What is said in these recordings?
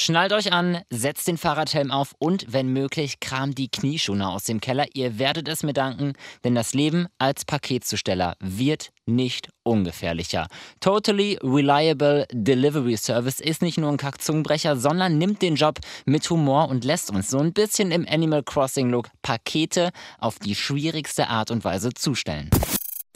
Schnallt euch an, setzt den Fahrradhelm auf und, wenn möglich, kramt die Knieschoner aus dem Keller. Ihr werdet es mir danken, denn das Leben als Paketzusteller wird nicht ungefährlicher. Totally Reliable Delivery Service ist nicht nur ein Kackzungenbrecher, sondern nimmt den Job mit Humor und lässt uns so ein bisschen im Animal Crossing Look Pakete auf die schwierigste Art und Weise zustellen.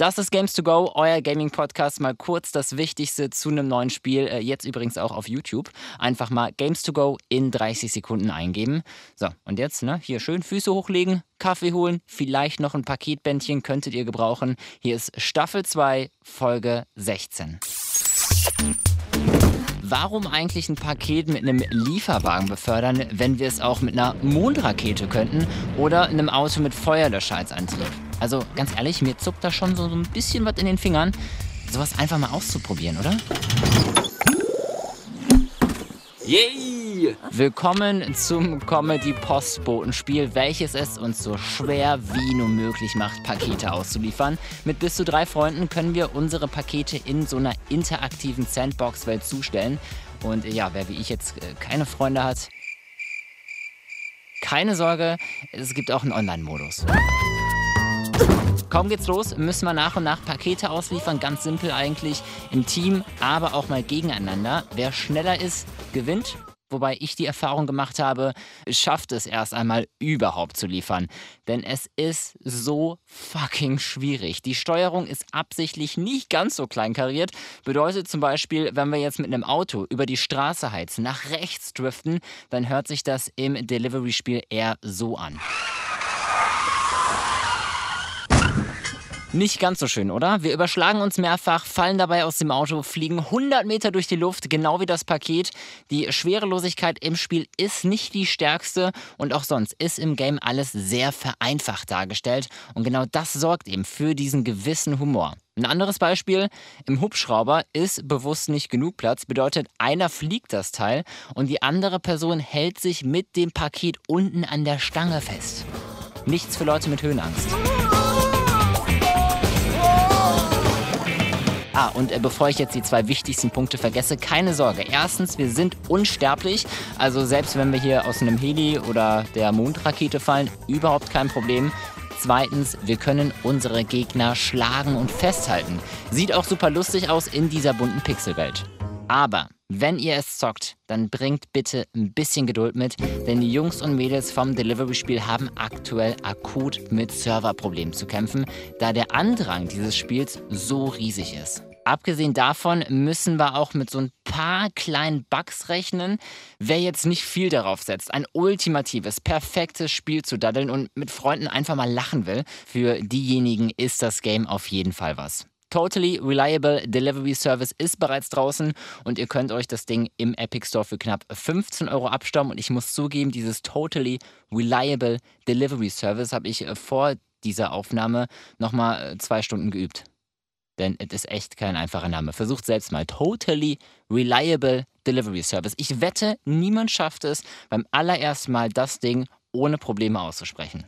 Das ist Games to Go, euer Gaming-Podcast. Mal kurz das Wichtigste zu einem neuen Spiel. Äh, jetzt übrigens auch auf YouTube. Einfach mal Games to Go in 30 Sekunden eingeben. So, und jetzt ne, hier schön Füße hochlegen, Kaffee holen, vielleicht noch ein Paketbändchen könntet ihr gebrauchen. Hier ist Staffel 2, Folge 16 warum eigentlich ein Paket mit einem Lieferwagen befördern, wenn wir es auch mit einer Mondrakete könnten oder einem Auto mit Feuerlöscher als Antrieb? Also ganz ehrlich, mir zuckt da schon so, so ein bisschen was in den Fingern, sowas einfach mal auszuprobieren, oder? Yay! Willkommen zum Comedy-Postbotenspiel, welches es uns so schwer wie nur möglich macht, Pakete auszuliefern. Mit bis zu drei Freunden können wir unsere Pakete in so einer interaktiven Sandbox-Welt zustellen. Und ja, wer wie ich jetzt äh, keine Freunde hat, keine Sorge, es gibt auch einen Online-Modus. Kaum geht's los, müssen wir nach und nach Pakete ausliefern. Ganz simpel eigentlich. Im Team, aber auch mal gegeneinander. Wer schneller ist, gewinnt. Wobei ich die Erfahrung gemacht habe, schafft es erst einmal überhaupt zu liefern. Denn es ist so fucking schwierig. Die Steuerung ist absichtlich nicht ganz so kleinkariert. Bedeutet zum Beispiel, wenn wir jetzt mit einem Auto über die Straße heizen, nach rechts driften, dann hört sich das im Delivery-Spiel eher so an. Nicht ganz so schön, oder? Wir überschlagen uns mehrfach, fallen dabei aus dem Auto, fliegen 100 Meter durch die Luft, genau wie das Paket. Die Schwerelosigkeit im Spiel ist nicht die stärkste und auch sonst ist im Game alles sehr vereinfacht dargestellt. Und genau das sorgt eben für diesen gewissen Humor. Ein anderes Beispiel, im Hubschrauber ist bewusst nicht genug Platz, bedeutet einer fliegt das Teil und die andere Person hält sich mit dem Paket unten an der Stange fest. Nichts für Leute mit Höhenangst. Ah, und äh, bevor ich jetzt die zwei wichtigsten Punkte vergesse, keine Sorge. Erstens, wir sind unsterblich. Also selbst wenn wir hier aus einem Heli oder der Mondrakete fallen, überhaupt kein Problem. Zweitens, wir können unsere Gegner schlagen und festhalten. Sieht auch super lustig aus in dieser bunten Pixelwelt. Aber wenn ihr es zockt, dann bringt bitte ein bisschen Geduld mit, denn die Jungs und Mädels vom Delivery-Spiel haben aktuell akut mit Serverproblemen zu kämpfen, da der Andrang dieses Spiels so riesig ist. Abgesehen davon müssen wir auch mit so ein paar kleinen Bugs rechnen. Wer jetzt nicht viel darauf setzt, ein ultimatives, perfektes Spiel zu daddeln und mit Freunden einfach mal lachen will, für diejenigen ist das Game auf jeden Fall was. Totally Reliable Delivery Service ist bereits draußen und ihr könnt euch das Ding im Epic Store für knapp 15 Euro abstauben. Und ich muss zugeben, dieses Totally Reliable Delivery Service habe ich äh, vor dieser Aufnahme nochmal äh, zwei Stunden geübt. Denn es ist echt kein einfacher Name. Versucht selbst mal. Totally Reliable Delivery Service. Ich wette, niemand schafft es, beim allerersten Mal das Ding ohne Probleme auszusprechen.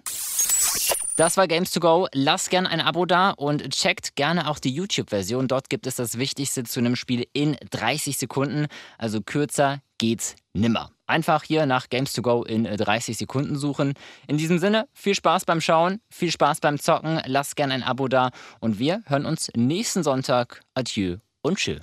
Das war Games to Go. Lasst gerne ein Abo da und checkt gerne auch die YouTube-Version. Dort gibt es das Wichtigste zu einem Spiel in 30 Sekunden. Also kürzer geht's nimmer. Einfach hier nach Games to Go in 30 Sekunden suchen. In diesem Sinne, viel Spaß beim Schauen, viel Spaß beim Zocken. Lasst gerne ein Abo da und wir hören uns nächsten Sonntag. Adieu und tschüss.